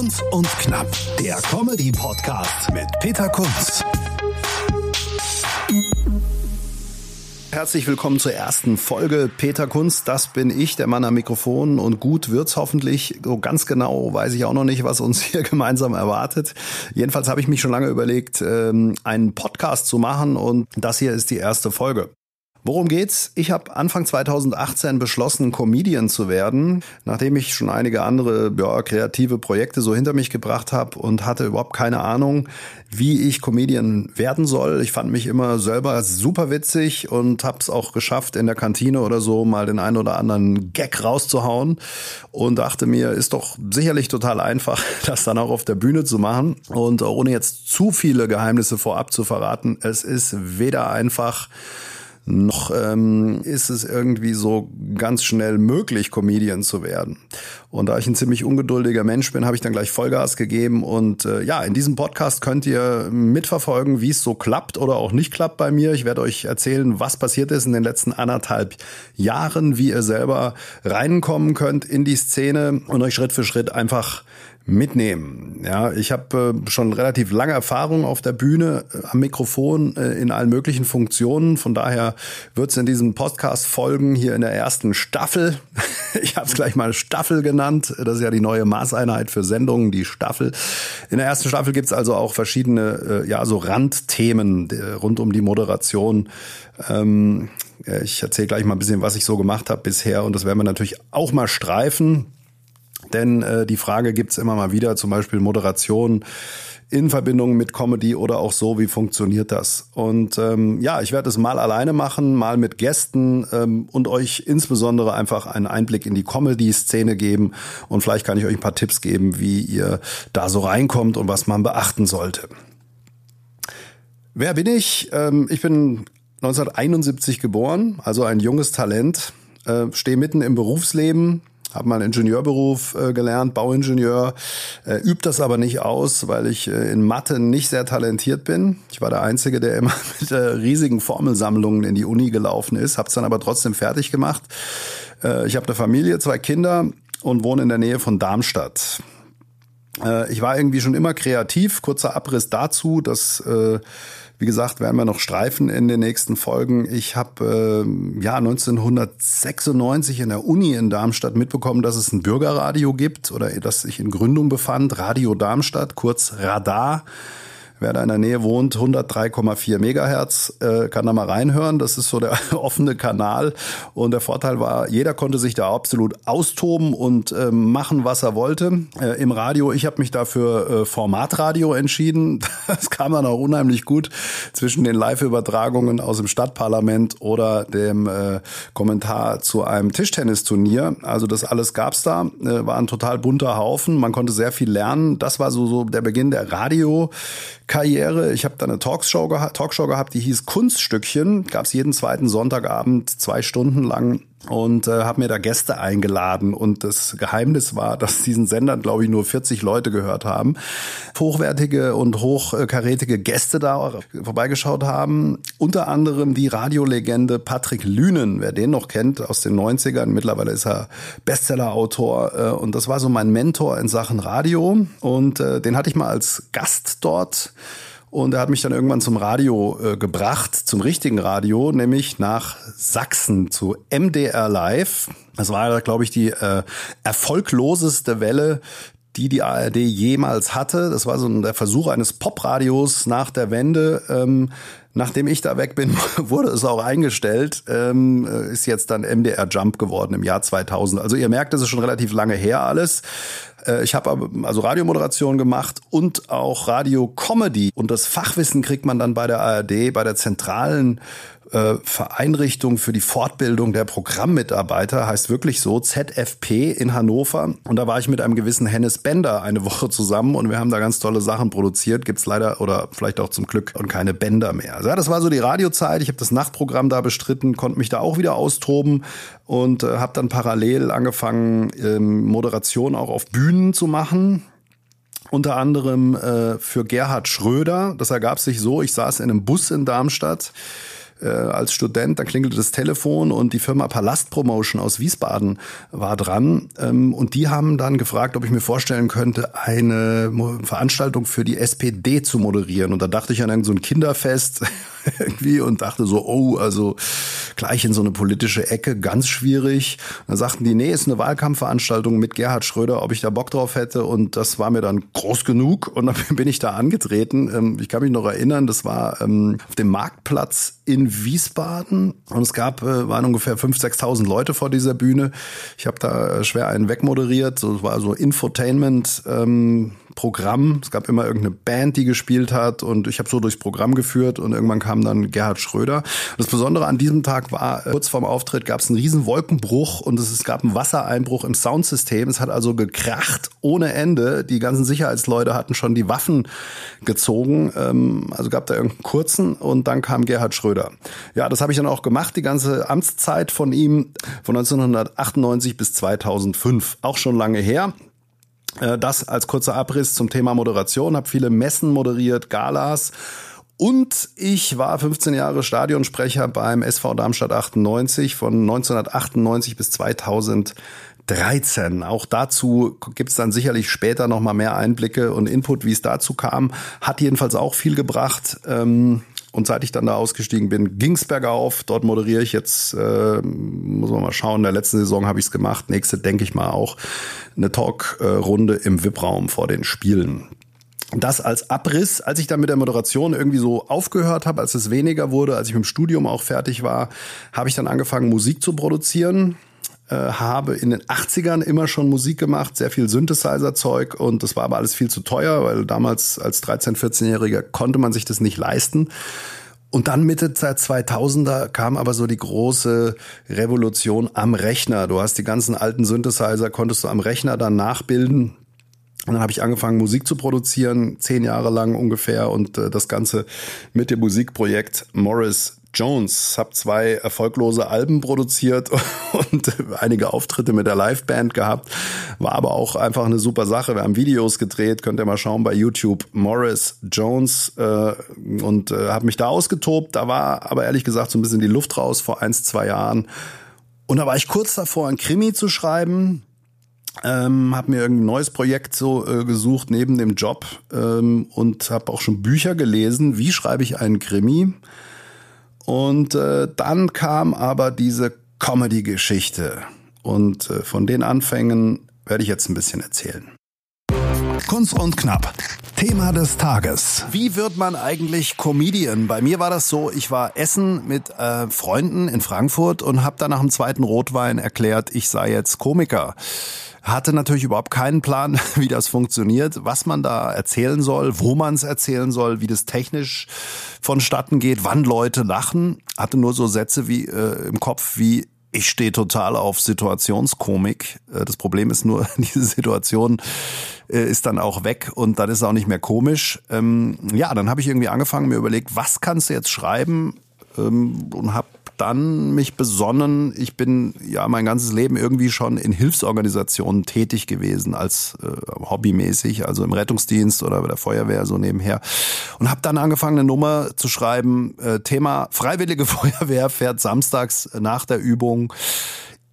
Kunz und Knapp, der Comedy-Podcast mit Peter Kunz. Herzlich willkommen zur ersten Folge Peter Kunz. Das bin ich, der Mann am Mikrofon. Und gut wird's hoffentlich. So ganz genau weiß ich auch noch nicht, was uns hier gemeinsam erwartet. Jedenfalls habe ich mich schon lange überlegt, ähm, einen Podcast zu machen. Und das hier ist die erste Folge. Worum geht's? Ich habe Anfang 2018 beschlossen, Comedian zu werden, nachdem ich schon einige andere ja, kreative Projekte so hinter mich gebracht habe und hatte überhaupt keine Ahnung, wie ich Comedian werden soll. Ich fand mich immer selber super witzig und habe es auch geschafft, in der Kantine oder so mal den einen oder anderen Gag rauszuhauen und dachte mir, ist doch sicherlich total einfach, das dann auch auf der Bühne zu machen. Und ohne jetzt zu viele Geheimnisse vorab zu verraten, es ist weder einfach noch ähm, ist es irgendwie so ganz schnell möglich, Comedian zu werden. Und da ich ein ziemlich ungeduldiger Mensch bin, habe ich dann gleich Vollgas gegeben. Und äh, ja, in diesem Podcast könnt ihr mitverfolgen, wie es so klappt oder auch nicht klappt bei mir. Ich werde euch erzählen, was passiert ist in den letzten anderthalb Jahren, wie ihr selber reinkommen könnt in die Szene und euch Schritt für Schritt einfach mitnehmen. Ja, ich habe äh, schon relativ lange Erfahrung auf der Bühne äh, am Mikrofon äh, in allen möglichen Funktionen. Von daher wird es in diesem Podcast folgen hier in der ersten Staffel. ich habe es gleich mal Staffel genannt. Das ist ja die neue Maßeinheit für Sendungen, die Staffel. In der ersten Staffel gibt es also auch verschiedene, äh, ja, so Randthemen äh, rund um die Moderation. Ähm, ich erzähle gleich mal ein bisschen, was ich so gemacht habe bisher und das werden wir natürlich auch mal streifen. Denn äh, die Frage gibt's immer mal wieder, zum Beispiel Moderation in Verbindung mit Comedy oder auch so, wie funktioniert das? Und ähm, ja, ich werde es mal alleine machen, mal mit Gästen ähm, und euch insbesondere einfach einen Einblick in die Comedy-Szene geben und vielleicht kann ich euch ein paar Tipps geben, wie ihr da so reinkommt und was man beachten sollte. Wer bin ich? Ähm, ich bin 1971 geboren, also ein junges Talent, äh, stehe mitten im Berufsleben, habe mal einen Ingenieurberuf äh, gelernt, Bauingenieur, äh, übt das aber nicht aus, weil ich äh, in Mathe nicht sehr talentiert bin. Ich war der Einzige, der immer mit äh, riesigen Formelsammlungen in die Uni gelaufen ist, habe es dann aber trotzdem fertig gemacht. Äh, ich habe eine Familie, zwei Kinder und wohne in der Nähe von Darmstadt. Äh, ich war irgendwie schon immer kreativ. Kurzer Abriss dazu, dass äh, wie gesagt, werden wir noch streifen in den nächsten Folgen. Ich habe äh, ja 1996 in der Uni in Darmstadt mitbekommen, dass es ein Bürgerradio gibt oder dass sich in Gründung befand, Radio Darmstadt, kurz Radar. Wer da in der Nähe wohnt, 103,4 Megahertz, äh, kann da mal reinhören. Das ist so der offene Kanal. Und der Vorteil war, jeder konnte sich da absolut austoben und äh, machen, was er wollte. Äh, Im Radio, ich habe mich dafür äh, Formatradio entschieden. Das kam dann auch unheimlich gut zwischen den Live-Übertragungen aus dem Stadtparlament oder dem äh, Kommentar zu einem Tischtennisturnier. Also das alles gab's da. Äh, war ein total bunter Haufen. Man konnte sehr viel lernen. Das war so, so der Beginn der Radio. Karriere. Ich habe da eine Talkshow, geha Talkshow gehabt, die hieß Kunststückchen. Gab es jeden zweiten Sonntagabend zwei Stunden lang und äh, habe mir da Gäste eingeladen. Und das Geheimnis war, dass diesen Sendern glaube ich nur 40 Leute gehört haben, hochwertige und hochkarätige Gäste da vorbeigeschaut haben, unter anderem die Radiolegende Patrick Lünen, wer den noch kennt aus den 90ern, mittlerweile ist er Bestsellerautor. Äh, und das war so mein Mentor in Sachen Radio. Und äh, den hatte ich mal als Gast dort und er hat mich dann irgendwann zum Radio äh, gebracht, zum richtigen Radio, nämlich nach Sachsen zu MDR Live. Das war, glaube ich, die äh, erfolgloseste Welle, die die ARD jemals hatte. Das war so der Versuch eines Popradios nach der Wende. Ähm, nachdem ich da weg bin, wurde es auch eingestellt. Ähm, äh, ist jetzt dann MDR Jump geworden im Jahr 2000. Also ihr merkt, das ist schon relativ lange her alles. Äh, ich habe also Radiomoderation gemacht und auch Radio-Comedy. Und das Fachwissen kriegt man dann bei der ARD, bei der zentralen äh, Vereinrichtung für die Fortbildung der Programmmitarbeiter, heißt wirklich so, ZFP in Hannover. Und da war ich mit einem gewissen Hennes Bender eine Woche zusammen und wir haben da ganz tolle Sachen produziert. Gibt's leider oder vielleicht auch zum Glück und keine Bänder mehr. Also ja, das war so die Radiozeit. Ich habe das Nachtprogramm da bestritten, konnte mich da auch wieder austoben und äh, habe dann parallel angefangen, ähm, Moderation auch auf Bühnen zu machen unter anderem äh, für Gerhard Schröder. Das ergab sich so, ich saß in einem Bus in Darmstadt äh, als Student, dann klingelte das Telefon und die Firma Palast Promotion aus Wiesbaden war dran. Ähm, und die haben dann gefragt, ob ich mir vorstellen könnte, eine Veranstaltung für die SPD zu moderieren. Und da dachte ich an irgendein so Kinderfest irgendwie und dachte so, oh, also gleich in so eine politische Ecke, ganz schwierig. Dann sagten die, nee, ist eine Wahlkampfveranstaltung mit Gerhard Schröder, ob ich da Bock drauf hätte und das war mir dann groß genug und dann bin ich da angetreten. Ähm, ich kann mich noch erinnern, das war ähm, auf dem Marktplatz in Wiesbaden und es gab, äh, waren ungefähr 5.000, 6.000 Leute vor dieser Bühne. Ich habe da schwer einen wegmoderiert, so es war so Infotainment, ähm, Programm. Es gab immer irgendeine Band, die gespielt hat und ich habe so durchs Programm geführt und irgendwann kam dann Gerhard Schröder. Das Besondere an diesem Tag war, äh, kurz vorm Auftritt gab es einen riesen Wolkenbruch und es, gab einen Wassereinbruch im Soundsystem. Es hat also gekracht ohne Ende. Die ganzen Sicherheitsleute hatten schon die Waffen gezogen. Ähm, also gab da irgendeinen kurzen und dann kam Gerhard Schröder. Ja, das habe ich dann auch gemacht, die ganze Amtszeit von ihm von 1998 bis 2005. Auch schon lange her. Äh, das als kurzer Abriss zum Thema Moderation, habe viele Messen moderiert, Galas. Und ich war 15 Jahre Stadionsprecher beim SV Darmstadt 98 von 1998 bis 2013. Auch dazu gibt's dann sicherlich später noch mal mehr Einblicke und Input, wie es dazu kam. Hat jedenfalls auch viel gebracht. Ähm, und seit ich dann da ausgestiegen bin, ging's bergauf. Dort moderiere ich jetzt, äh, muss man mal schauen, in der letzten Saison habe ich's gemacht. Nächste denke ich mal auch eine Talkrunde im VIP-Raum vor den Spielen. Das als Abriss, als ich dann mit der Moderation irgendwie so aufgehört habe, als es weniger wurde, als ich mit dem Studium auch fertig war, habe ich dann angefangen, Musik zu produzieren äh, habe in den 80ern immer schon Musik gemacht, sehr viel Synthesizer-Zeug und das war aber alles viel zu teuer, weil damals als 13-, 14-Jähriger konnte man sich das nicht leisten. Und dann Mitte der 2000er kam aber so die große Revolution am Rechner. Du hast die ganzen alten Synthesizer, konntest du am Rechner dann nachbilden. Und dann habe ich angefangen, Musik zu produzieren, zehn Jahre lang ungefähr. Und äh, das Ganze mit dem Musikprojekt Morris Jones. Hab zwei erfolglose Alben produziert und einige Auftritte mit der Liveband gehabt. War aber auch einfach eine super Sache. Wir haben Videos gedreht, könnt ihr mal schauen bei YouTube. Morris Jones äh, und äh, habe mich da ausgetobt. Da war aber ehrlich gesagt so ein bisschen die Luft raus vor eins, zwei Jahren. Und da war ich kurz davor, ein Krimi zu schreiben. Ähm, habe mir irgendein neues Projekt so äh, gesucht neben dem Job ähm, und habe auch schon Bücher gelesen. Wie schreibe ich einen Krimi? Und äh, dann kam aber diese Comedy-Geschichte. Und äh, von den Anfängen werde ich jetzt ein bisschen erzählen. Kunst und Knapp. Thema des Tages. Wie wird man eigentlich Comedian? Bei mir war das so, ich war essen mit äh, Freunden in Frankfurt und habe dann nach dem zweiten Rotwein erklärt, ich sei jetzt Komiker hatte natürlich überhaupt keinen Plan, wie das funktioniert, was man da erzählen soll, wo man es erzählen soll, wie das technisch vonstatten geht, wann Leute lachen. Hatte nur so Sätze wie äh, im Kopf wie ich stehe total auf Situationskomik. Äh, das Problem ist nur, diese Situation äh, ist dann auch weg und dann ist es auch nicht mehr komisch. Ähm, ja, dann habe ich irgendwie angefangen, mir überlegt, was kannst du jetzt schreiben ähm, und habe dann mich besonnen, ich bin ja mein ganzes Leben irgendwie schon in Hilfsorganisationen tätig gewesen, als äh, hobbymäßig, also im Rettungsdienst oder bei der Feuerwehr so nebenher. Und habe dann angefangen, eine Nummer zu schreiben, äh, Thema Freiwillige Feuerwehr fährt samstags nach der Übung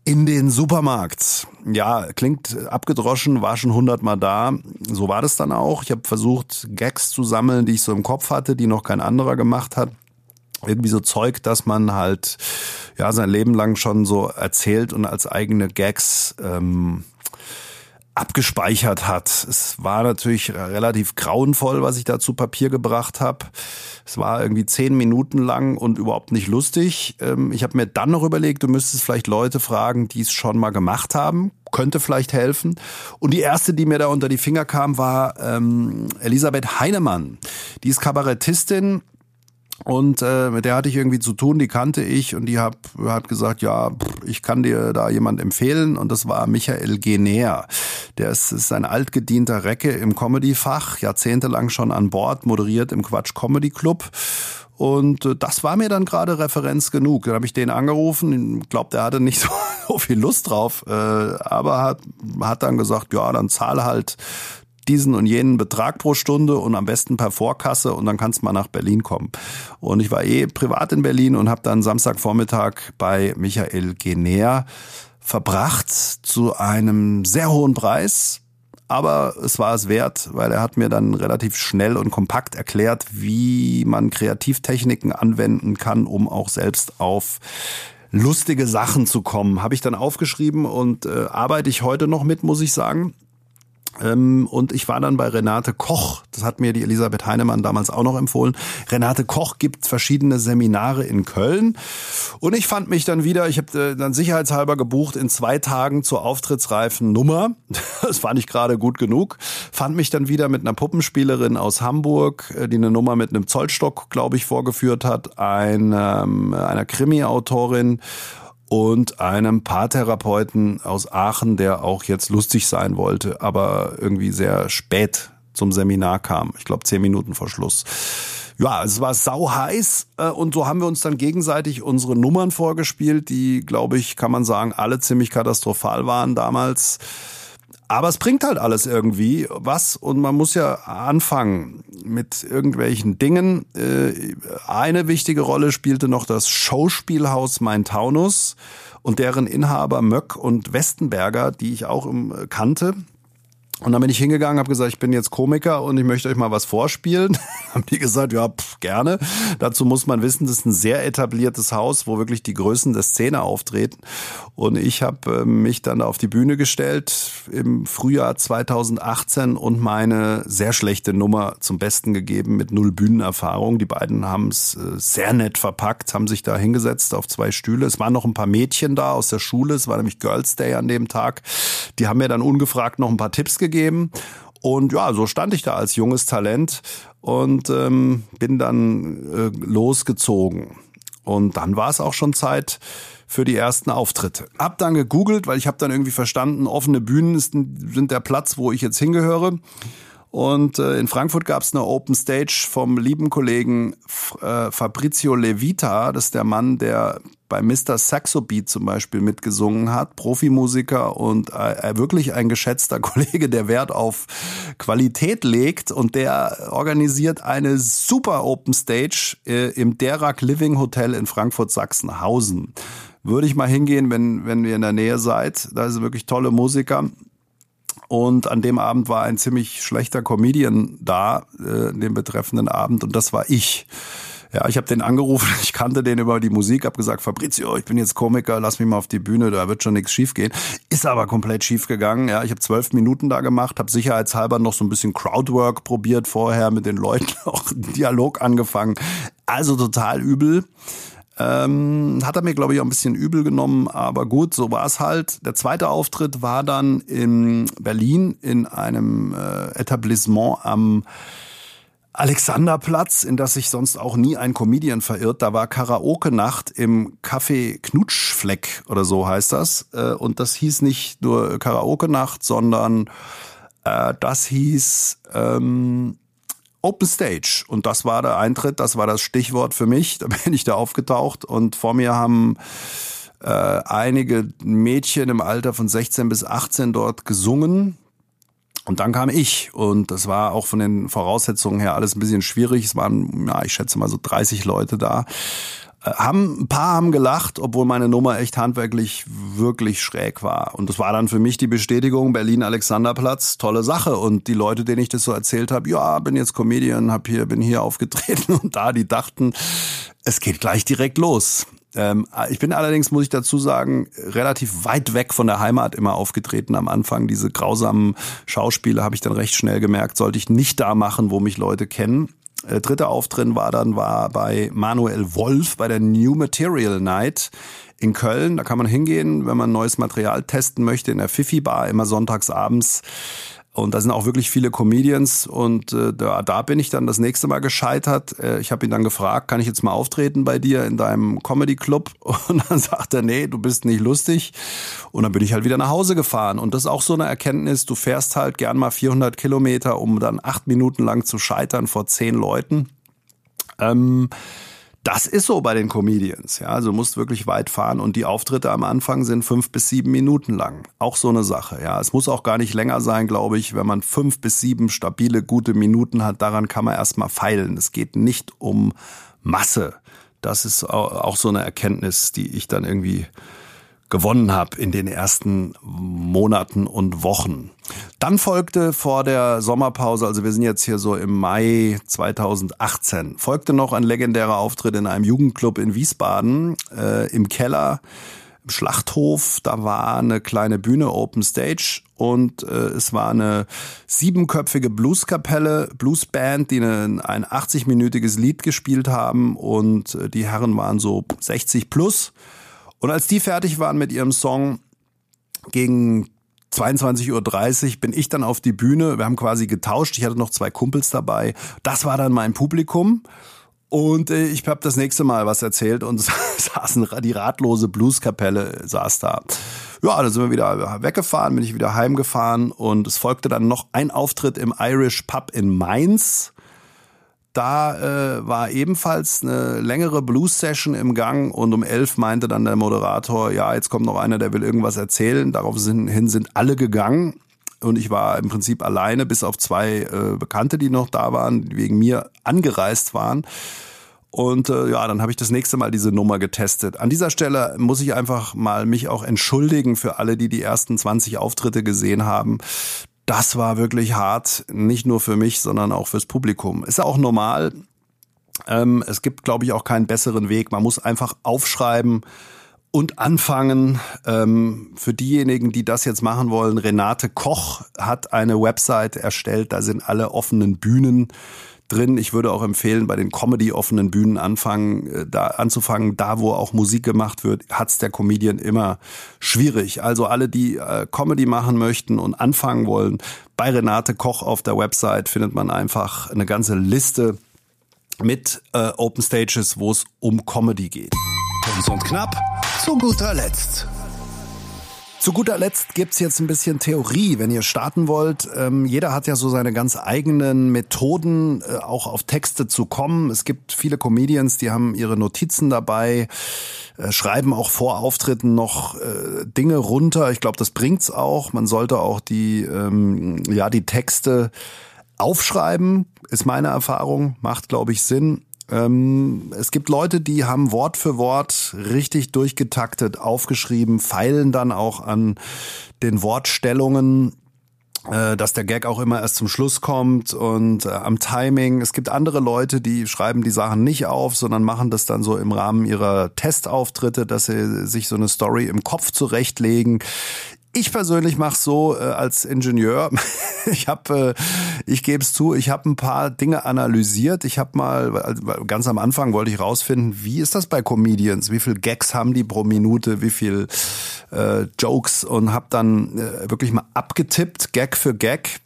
in den Supermarkt. Ja, klingt abgedroschen, war schon hundertmal da. So war das dann auch. Ich habe versucht, Gags zu sammeln, die ich so im Kopf hatte, die noch kein anderer gemacht hat irgendwie so Zeug, dass man halt ja sein Leben lang schon so erzählt und als eigene Gags ähm, abgespeichert hat. Es war natürlich relativ grauenvoll, was ich da zu Papier gebracht habe. Es war irgendwie zehn Minuten lang und überhaupt nicht lustig. Ähm, ich habe mir dann noch überlegt, du müsstest vielleicht Leute fragen, die es schon mal gemacht haben. Könnte vielleicht helfen. Und die erste, die mir da unter die Finger kam, war ähm, Elisabeth Heinemann. Die ist Kabarettistin, und äh, mit der hatte ich irgendwie zu tun, die kannte ich und die hab, hat gesagt, ja, ich kann dir da jemand empfehlen und das war Michael Gener. Der ist, ist ein altgedienter Recke im Comedy-Fach, jahrzehntelang schon an Bord, moderiert im Quatsch Comedy Club und äh, das war mir dann gerade Referenz genug. Dann habe ich den angerufen. Ich glaube, der hatte nicht so, so viel Lust drauf, äh, aber hat, hat dann gesagt, ja, dann zahl halt diesen und jenen Betrag pro Stunde und am besten per Vorkasse und dann kannst du mal nach Berlin kommen. Und ich war eh privat in Berlin und habe dann Samstagvormittag bei Michael Gener verbracht zu einem sehr hohen Preis. Aber es war es wert, weil er hat mir dann relativ schnell und kompakt erklärt, wie man Kreativtechniken anwenden kann, um auch selbst auf lustige Sachen zu kommen. Habe ich dann aufgeschrieben und äh, arbeite ich heute noch mit, muss ich sagen. Ähm, und ich war dann bei Renate Koch. Das hat mir die Elisabeth Heinemann damals auch noch empfohlen. Renate Koch gibt verschiedene Seminare in Köln. Und ich fand mich dann wieder, ich habe äh, dann sicherheitshalber gebucht, in zwei Tagen zur auftrittsreifen Nummer. Das fand ich gerade gut genug. Fand mich dann wieder mit einer Puppenspielerin aus Hamburg, äh, die eine Nummer mit einem Zollstock, glaube ich, vorgeführt hat. Ein, ähm, einer Krimi-Autorin und einem Paartherapeuten aus Aachen, der auch jetzt lustig sein wollte, aber irgendwie sehr spät zum Seminar kam. Ich glaube zehn Minuten vor Schluss. Ja, es war sau heiß äh, und so haben wir uns dann gegenseitig unsere Nummern vorgespielt, die, glaube ich, kann man sagen, alle ziemlich katastrophal waren damals. Aber es bringt halt alles irgendwie was und man muss ja anfangen mit irgendwelchen Dingen. Äh, eine wichtige Rolle spielte noch das Schauspielhaus Main Taunus und deren Inhaber Möck und Westenberger, die ich auch kannte. Und dann bin ich hingegangen, habe gesagt, ich bin jetzt Komiker und ich möchte euch mal was vorspielen. haben die gesagt, ja, pff, gerne. Dazu muss man wissen, das ist ein sehr etabliertes Haus, wo wirklich die Größen der Szene auftreten. Und ich habe äh, mich dann auf die Bühne gestellt im Frühjahr 2018 und meine sehr schlechte Nummer zum Besten gegeben mit null Bühnenerfahrung. Die beiden haben es äh, sehr nett verpackt, haben sich da hingesetzt auf zwei Stühle. Es waren noch ein paar Mädchen da aus der Schule. Es war nämlich Girls Day an dem Tag. Die haben mir dann ungefragt noch ein paar Tipps gegeben gegeben. Und ja, so stand ich da als junges Talent und ähm, bin dann äh, losgezogen. Und dann war es auch schon Zeit für die ersten Auftritte. Hab dann gegoogelt, weil ich habe dann irgendwie verstanden, offene Bühnen ist, sind der Platz, wo ich jetzt hingehöre. Und äh, in Frankfurt gab es eine Open Stage vom lieben Kollegen äh, Fabrizio Levita. Das ist der Mann, der bei Mr. Saxo Beat zum Beispiel mitgesungen hat, Profimusiker und äh, wirklich ein geschätzter Kollege, der Wert auf Qualität legt und der organisiert eine super Open Stage äh, im Derak Living Hotel in Frankfurt-Sachsenhausen. Würde ich mal hingehen, wenn, wenn ihr in der Nähe seid. Da sind wirklich tolle Musiker. Und an dem Abend war ein ziemlich schlechter Comedian da, äh, dem betreffenden Abend, und das war ich. Ja, ich habe den angerufen, ich kannte den über die Musik, habe gesagt, Fabrizio, ich bin jetzt Komiker, lass mich mal auf die Bühne, da wird schon nichts schief gehen. Ist aber komplett schief gegangen. Ja, ich habe zwölf Minuten da gemacht, habe sicherheitshalber noch so ein bisschen Crowdwork probiert vorher mit den Leuten, auch Dialog angefangen. Also total übel. Ähm, hat er mir, glaube ich, auch ein bisschen übel genommen, aber gut, so war es halt. Der zweite Auftritt war dann in Berlin in einem äh, Etablissement am Alexanderplatz, in das sich sonst auch nie ein Comedian verirrt. Da war Karaoke-Nacht im Café Knutschfleck oder so heißt das. Äh, und das hieß nicht nur Karaoke-Nacht, sondern äh, das hieß ähm, Open Stage. Und das war der Eintritt, das war das Stichwort für mich. Da bin ich da aufgetaucht und vor mir haben äh, einige Mädchen im Alter von 16 bis 18 dort gesungen. Und dann kam ich und das war auch von den Voraussetzungen her alles ein bisschen schwierig. Es waren, ja, ich schätze mal so 30 Leute da. Äh, haben, ein paar haben gelacht, obwohl meine Nummer echt handwerklich wirklich schräg war. Und das war dann für mich die Bestätigung, Berlin-Alexanderplatz, tolle Sache. Und die Leute, denen ich das so erzählt habe, ja, bin jetzt Comedian, hab hier, bin hier aufgetreten und da, die dachten, es geht gleich direkt los. Ähm, ich bin allerdings, muss ich dazu sagen, relativ weit weg von der Heimat immer aufgetreten am Anfang. Diese grausamen Schauspiele habe ich dann recht schnell gemerkt, sollte ich nicht da machen, wo mich Leute kennen. Äh, dritter Auftritt war dann war bei Manuel Wolf bei der New Material Night in Köln. Da kann man hingehen, wenn man neues Material testen möchte in der Fifi Bar immer sonntags abends. Und da sind auch wirklich viele Comedians und äh, da, da bin ich dann das nächste Mal gescheitert. Äh, ich habe ihn dann gefragt, kann ich jetzt mal auftreten bei dir in deinem Comedy Club? Und dann sagt er, nee, du bist nicht lustig. Und dann bin ich halt wieder nach Hause gefahren. Und das ist auch so eine Erkenntnis, du fährst halt gern mal 400 Kilometer, um dann acht Minuten lang zu scheitern vor zehn Leuten. Ähm, das ist so bei den Comedians. Ja, also du musst wirklich weit fahren und die Auftritte am Anfang sind fünf bis sieben Minuten lang. Auch so eine Sache. Ja, es muss auch gar nicht länger sein, glaube ich, wenn man fünf bis sieben stabile, gute Minuten hat. Daran kann man erstmal feilen. Es geht nicht um Masse. Das ist auch so eine Erkenntnis, die ich dann irgendwie gewonnen habe in den ersten Monaten und Wochen. Dann folgte vor der Sommerpause, also wir sind jetzt hier so im Mai 2018, folgte noch ein legendärer Auftritt in einem Jugendclub in Wiesbaden äh, im Keller. im Schlachthof, da war eine kleine Bühne, Open Stage und äh, es war eine siebenköpfige Blueskapelle, Bluesband, die eine, ein 80-minütiges Lied gespielt haben und äh, die Herren waren so 60 plus und als die fertig waren mit ihrem Song gegen 22.30 Uhr bin ich dann auf die Bühne. Wir haben quasi getauscht. Ich hatte noch zwei Kumpels dabei. Das war dann mein Publikum. Und äh, ich habe das nächste Mal was erzählt und saßen die ratlose Blueskapelle saß da. Ja, dann sind wir wieder weggefahren, bin ich wieder heimgefahren und es folgte dann noch ein Auftritt im Irish Pub in Mainz da äh, war ebenfalls eine längere Blues-Session im Gang und um elf meinte dann der Moderator, ja, jetzt kommt noch einer, der will irgendwas erzählen. Daraufhin sind alle gegangen und ich war im Prinzip alleine, bis auf zwei äh, Bekannte, die noch da waren, die wegen mir angereist waren. Und äh, ja, dann habe ich das nächste Mal diese Nummer getestet. An dieser Stelle muss ich einfach mal mich auch entschuldigen für alle, die die ersten 20 Auftritte gesehen haben das war wirklich hart, nicht nur für mich, sondern auch fürs Publikum. Ist auch normal. Ähm, es gibt, glaube ich, auch keinen besseren Weg. Man muss einfach aufschreiben und anfangen. Ähm, für diejenigen, die das jetzt machen wollen, Renate Koch hat eine Website erstellt. Da sind alle offenen Bühnen drin. Ich würde auch empfehlen, bei den Comedy-offenen Bühnen anfangen, äh, da anzufangen, da wo auch Musik gemacht wird, hat's der Comedian immer schwierig. Also alle, die äh, Comedy machen möchten und anfangen wollen, bei Renate Koch auf der Website findet man einfach eine ganze Liste mit äh, Open Stages, wo es um Comedy geht. Kurz und knapp, zu guter Letzt. Zu guter Letzt gibt's jetzt ein bisschen Theorie, wenn ihr starten wollt. Ähm, jeder hat ja so seine ganz eigenen Methoden, äh, auch auf Texte zu kommen. Es gibt viele Comedians, die haben ihre Notizen dabei, äh, schreiben auch vor Auftritten noch äh, Dinge runter. Ich glaube, das bringt's auch. Man sollte auch die, ähm, ja, die Texte aufschreiben, ist meine Erfahrung, macht, glaube ich, Sinn. Ähm, es gibt Leute, die haben Wort für Wort richtig durchgetaktet, aufgeschrieben, feilen dann auch an den Wortstellungen äh, dass der Gag auch immer erst zum Schluss kommt und äh, am Timing. Es gibt andere Leute, die schreiben die Sachen nicht auf, sondern machen das dann so im Rahmen ihrer Testauftritte, dass sie sich so eine Story im Kopf zurechtlegen. Ich persönlich mache so äh, als Ingenieur. ich habe, äh, ich gebe es zu, ich habe ein paar Dinge analysiert. Ich habe mal also ganz am Anfang wollte ich rausfinden, wie ist das bei Comedians? Wie viel Gags haben die pro Minute? Wie viel äh, Jokes? Und habe dann äh, wirklich mal abgetippt, Gag für Gag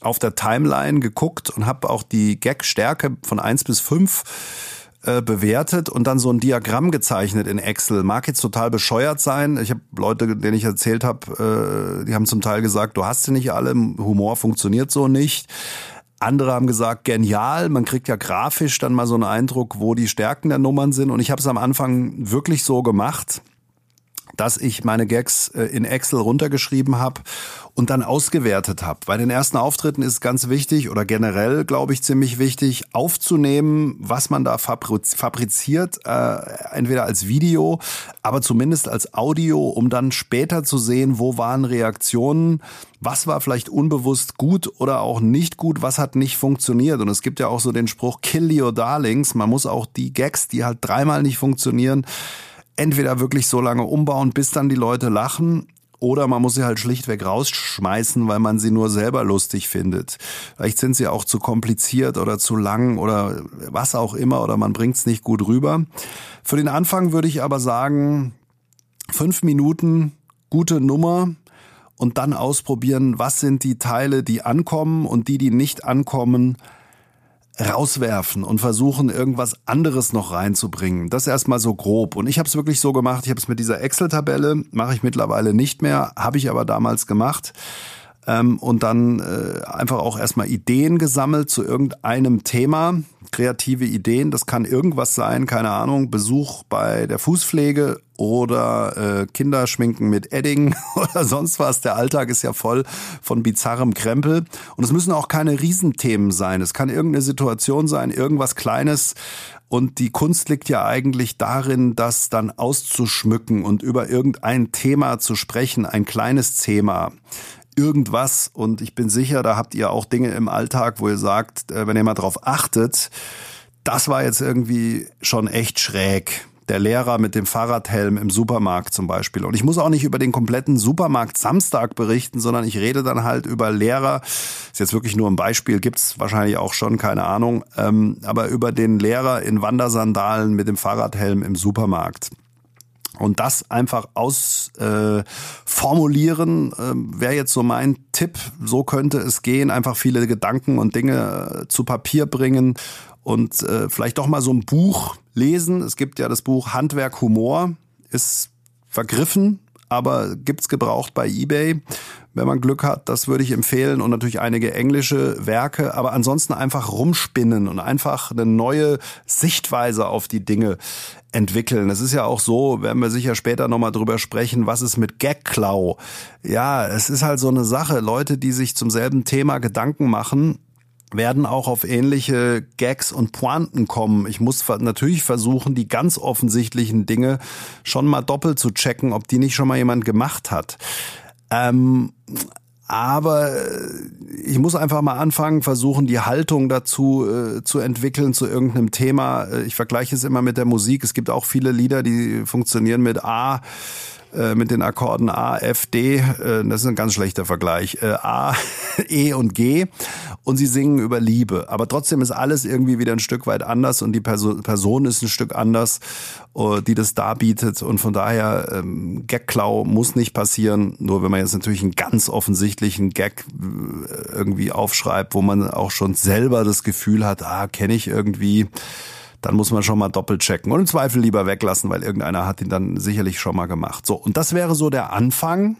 auf der Timeline geguckt und habe auch die Gag-Stärke von eins bis fünf äh, bewertet und dann so ein Diagramm gezeichnet in Excel. Mag jetzt total bescheuert sein. Ich habe Leute, denen ich erzählt habe, äh, die haben zum Teil gesagt, du hast sie nicht alle, Humor funktioniert so nicht. Andere haben gesagt, genial, man kriegt ja grafisch dann mal so einen Eindruck, wo die Stärken der Nummern sind. Und ich habe es am Anfang wirklich so gemacht dass ich meine Gags äh, in Excel runtergeschrieben habe und dann ausgewertet habe. Bei den ersten Auftritten ist ganz wichtig oder generell, glaube ich, ziemlich wichtig, aufzunehmen, was man da fabriziert, äh, entweder als Video, aber zumindest als Audio, um dann später zu sehen, wo waren Reaktionen, was war vielleicht unbewusst gut oder auch nicht gut, was hat nicht funktioniert. Und es gibt ja auch so den Spruch, kill your darlings. Man muss auch die Gags, die halt dreimal nicht funktionieren, entweder wirklich so lange umbauen, bis dann die Leute lachen, oder man muss sie halt schlichtweg rausschmeißen, weil man sie nur selber lustig findet. Vielleicht sind sie auch zu kompliziert oder zu lang oder was auch immer oder man bringt es nicht gut rüber. Für den Anfang würde ich aber sagen, fünf Minuten, gute Nummer und dann ausprobieren, was sind die Teile, die ankommen und die, die nicht ankommen, rauswerfen und versuchen, irgendwas anderes noch reinzubringen. Das erstmal so grob. Und ich habe es wirklich so gemacht, ich habe es mit dieser Excel-Tabelle, mache ich mittlerweile nicht mehr, habe ich aber damals gemacht. Ähm, und dann äh, einfach auch erstmal Ideen gesammelt zu irgendeinem Thema, kreative Ideen. Das kann irgendwas sein, keine Ahnung, Besuch bei der Fußpflege oder äh, Kinderschminken mit Edding oder sonst was. Der Alltag ist ja voll von bizarrem Krempel. Und es müssen auch keine Riesenthemen sein. Es kann irgendeine Situation sein, irgendwas Kleines. Und die Kunst liegt ja eigentlich darin, das dann auszuschmücken und über irgendein Thema zu sprechen, ein kleines Thema irgendwas. Und ich bin sicher, da habt ihr auch Dinge im Alltag, wo ihr sagt, äh, wenn ihr mal drauf achtet, das war jetzt irgendwie schon echt schräg. Der Lehrer mit dem Fahrradhelm im Supermarkt zum Beispiel. Und ich muss auch nicht über den kompletten Supermarkt Samstag berichten, sondern ich rede dann halt über Lehrer. Ist jetzt wirklich nur ein Beispiel, gibt's wahrscheinlich auch schon, keine Ahnung. Ähm, aber über den Lehrer in Wandersandalen mit dem Fahrradhelm im Supermarkt. Und das einfach ausformulieren äh, äh, wäre jetzt so mein Tipp. So könnte es gehen. Einfach viele Gedanken und Dinge äh, zu Papier bringen und äh, vielleicht doch mal so ein Buch lesen. Es gibt ja das Buch Handwerk Humor, ist vergriffen, aber gibt's gebraucht bei eBay wenn man Glück hat. Das würde ich empfehlen und natürlich einige englische Werke, aber ansonsten einfach rumspinnen und einfach eine neue Sichtweise auf die Dinge entwickeln. Es ist ja auch so, werden wir sicher später nochmal drüber sprechen, was ist mit Gagklau? Ja, es ist halt so eine Sache. Leute, die sich zum selben Thema Gedanken machen, werden auch auf ähnliche Gags und Pointen kommen. Ich muss natürlich versuchen, die ganz offensichtlichen Dinge schon mal doppelt zu checken, ob die nicht schon mal jemand gemacht hat. Ähm, aber äh, ich muss einfach mal anfangen, versuchen, die Haltung dazu äh, zu entwickeln zu irgendeinem Thema. Äh, ich vergleiche es immer mit der Musik. Es gibt auch viele Lieder, die funktionieren mit A äh, mit den Akkorden A, F, D. Das ist ein ganz schlechter Vergleich. A, E und G. Und sie singen über Liebe. Aber trotzdem ist alles irgendwie wieder ein Stück weit anders und die Perso Person ist ein Stück anders, die das darbietet. Und von daher, ähm, Gagklau muss nicht passieren. Nur wenn man jetzt natürlich einen ganz offensichtlichen Gag irgendwie aufschreibt, wo man auch schon selber das Gefühl hat, ah, kenne ich irgendwie dann muss man schon mal doppelt checken und im Zweifel lieber weglassen, weil irgendeiner hat ihn dann sicherlich schon mal gemacht. So, und das wäre so der Anfang.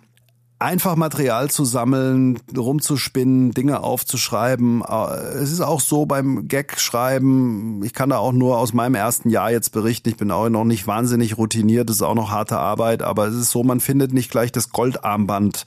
Einfach Material zu sammeln, rumzuspinnen, Dinge aufzuschreiben. Äh, es ist auch so beim Gag-Schreiben, ich kann da auch nur aus meinem ersten Jahr jetzt berichten. Ich bin auch noch nicht wahnsinnig routiniert, das ist auch noch harte Arbeit, aber es ist so, man findet nicht gleich das Goldarmband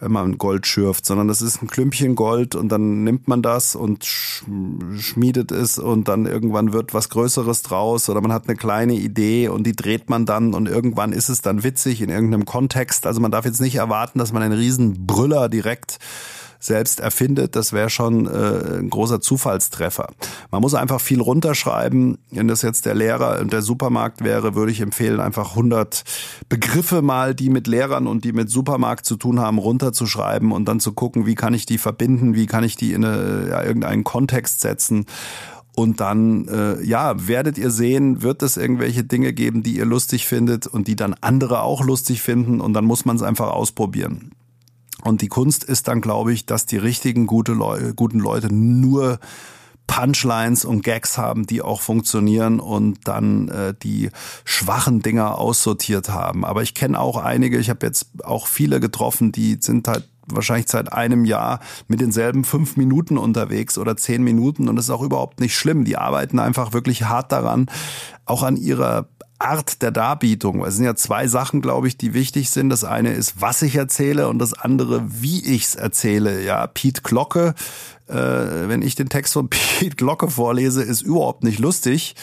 man Gold schürft, sondern das ist ein Klümpchen Gold und dann nimmt man das und schmiedet es und dann irgendwann wird was Größeres draus oder man hat eine kleine Idee und die dreht man dann und irgendwann ist es dann witzig in irgendeinem Kontext. Also man darf jetzt nicht erwarten, dass man einen riesen Brüller direkt selbst erfindet, das wäre schon äh, ein großer Zufallstreffer. Man muss einfach viel runterschreiben. Wenn das jetzt der Lehrer und der Supermarkt wäre, würde ich empfehlen, einfach 100 Begriffe mal, die mit Lehrern und die mit Supermarkt zu tun haben, runterzuschreiben und dann zu gucken, wie kann ich die verbinden, wie kann ich die in eine, ja, irgendeinen Kontext setzen. Und dann, äh, ja, werdet ihr sehen, wird es irgendwelche Dinge geben, die ihr lustig findet und die dann andere auch lustig finden. Und dann muss man es einfach ausprobieren. Und die Kunst ist dann, glaube ich, dass die richtigen gute Leu guten Leute nur Punchlines und Gags haben, die auch funktionieren und dann äh, die schwachen Dinger aussortiert haben. Aber ich kenne auch einige, ich habe jetzt auch viele getroffen, die sind halt wahrscheinlich seit einem Jahr mit denselben fünf Minuten unterwegs oder zehn Minuten und das ist auch überhaupt nicht schlimm. Die arbeiten einfach wirklich hart daran, auch an ihrer Art der Darbietung. Es sind ja zwei Sachen, glaube ich, die wichtig sind. Das eine ist, was ich erzähle und das andere, wie ich's erzähle. Ja, Pete Glocke, äh, wenn ich den Text von Pete Glocke vorlese, ist überhaupt nicht lustig.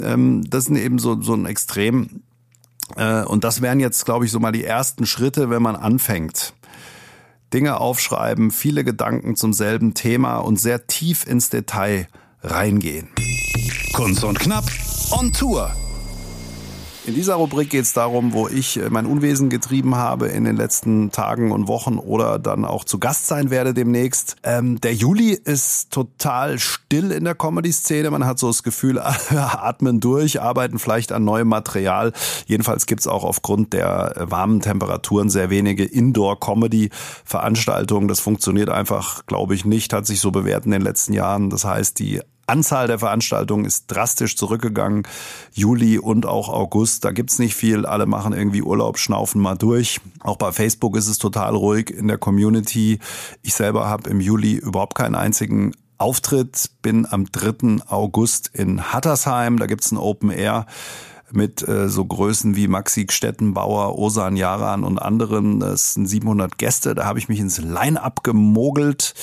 Ähm, das ist eben so, so ein Extrem. Äh, und das wären jetzt, glaube ich, so mal die ersten Schritte, wenn man anfängt. Dinge aufschreiben, viele Gedanken zum selben Thema und sehr tief ins Detail reingehen. Kunst und Knapp on Tour. In dieser Rubrik geht es darum, wo ich äh, mein Unwesen getrieben habe in den letzten Tagen und Wochen oder dann auch zu Gast sein werde demnächst. Ähm, der Juli ist total still in der Comedy-Szene. Man hat so das Gefühl, atmen durch, arbeiten vielleicht an neuem Material. Jedenfalls gibt's auch aufgrund der äh, warmen Temperaturen sehr wenige Indoor-Comedy-Veranstaltungen. Das funktioniert einfach, glaube ich, nicht, hat sich so bewährt in den letzten Jahren. Das heißt, die Anzahl der Veranstaltungen ist drastisch zurückgegangen. Juli und auch August, da gibt's nicht viel. Alle machen irgendwie Urlaub, schnaufen mal durch. Auch bei Facebook ist es total ruhig in der Community. Ich selber habe im Juli überhaupt keinen einzigen Auftritt, bin am 3. August in Hattersheim. Da gibt's ein Open Air mit äh, so Größen wie Maxi Stettenbauer, Osan Jaran und anderen. Das sind 700 Gäste. Da habe ich mich ins Line-up gemogelt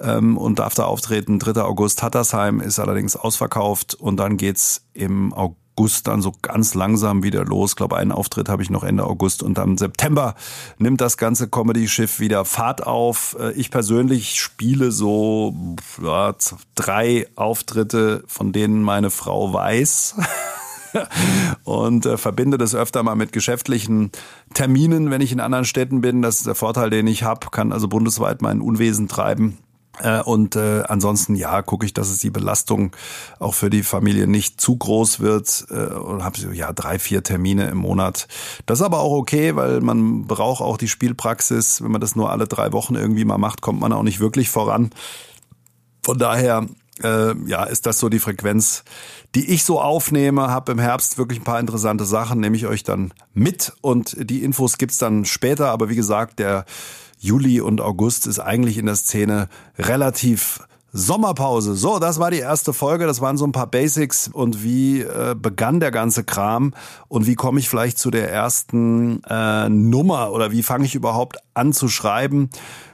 ähm, und darf da auftreten. 3. August Hattersheim ist allerdings ausverkauft und dann geht's im August dann so ganz langsam wieder los. Ich glaube, einen Auftritt habe ich noch Ende August und dann September nimmt das ganze Comedy-Schiff wieder Fahrt auf. Äh, ich persönlich spiele so ja, drei Auftritte, von denen meine Frau weiß. und äh, verbinde das öfter mal mit geschäftlichen Terminen, wenn ich in anderen Städten bin. Das ist der Vorteil, den ich habe, kann also bundesweit mein Unwesen treiben. Äh, und äh, ansonsten, ja, gucke ich, dass es die Belastung auch für die Familie nicht zu groß wird. Äh, und habe so, ja drei, vier Termine im Monat. Das ist aber auch okay, weil man braucht auch die Spielpraxis. Wenn man das nur alle drei Wochen irgendwie mal macht, kommt man auch nicht wirklich voran. Von daher äh, ja, ist das so die Frequenz, die ich so aufnehme. Habe im Herbst wirklich ein paar interessante Sachen, nehme ich euch dann mit und die Infos gibt's dann später. Aber wie gesagt, der Juli und August ist eigentlich in der Szene relativ Sommerpause. So, das war die erste Folge. Das waren so ein paar Basics und wie äh, begann der ganze Kram und wie komme ich vielleicht zu der ersten äh, Nummer oder wie fange ich überhaupt an zu schreiben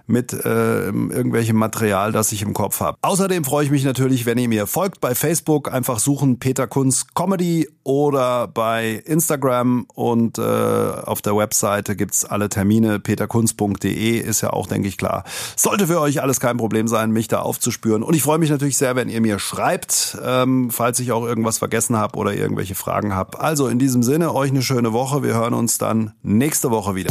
mit äh, irgendwelchem Material, das ich im Kopf habe. Außerdem freue ich mich natürlich, wenn ihr mir folgt bei Facebook, einfach suchen Peter Kunz Comedy oder bei Instagram und äh, auf der Webseite gibt's alle Termine. peterkunz.de ist ja auch, denke ich, klar. Sollte für euch alles kein Problem sein, mich da aufzuspüren. Und ich freue mich natürlich sehr, wenn ihr mir schreibt, ähm, falls ich auch irgendwas vergessen habe oder irgendwelche Fragen habt. Also in diesem Sinne, euch eine schöne Woche. Wir hören uns dann nächste Woche wieder.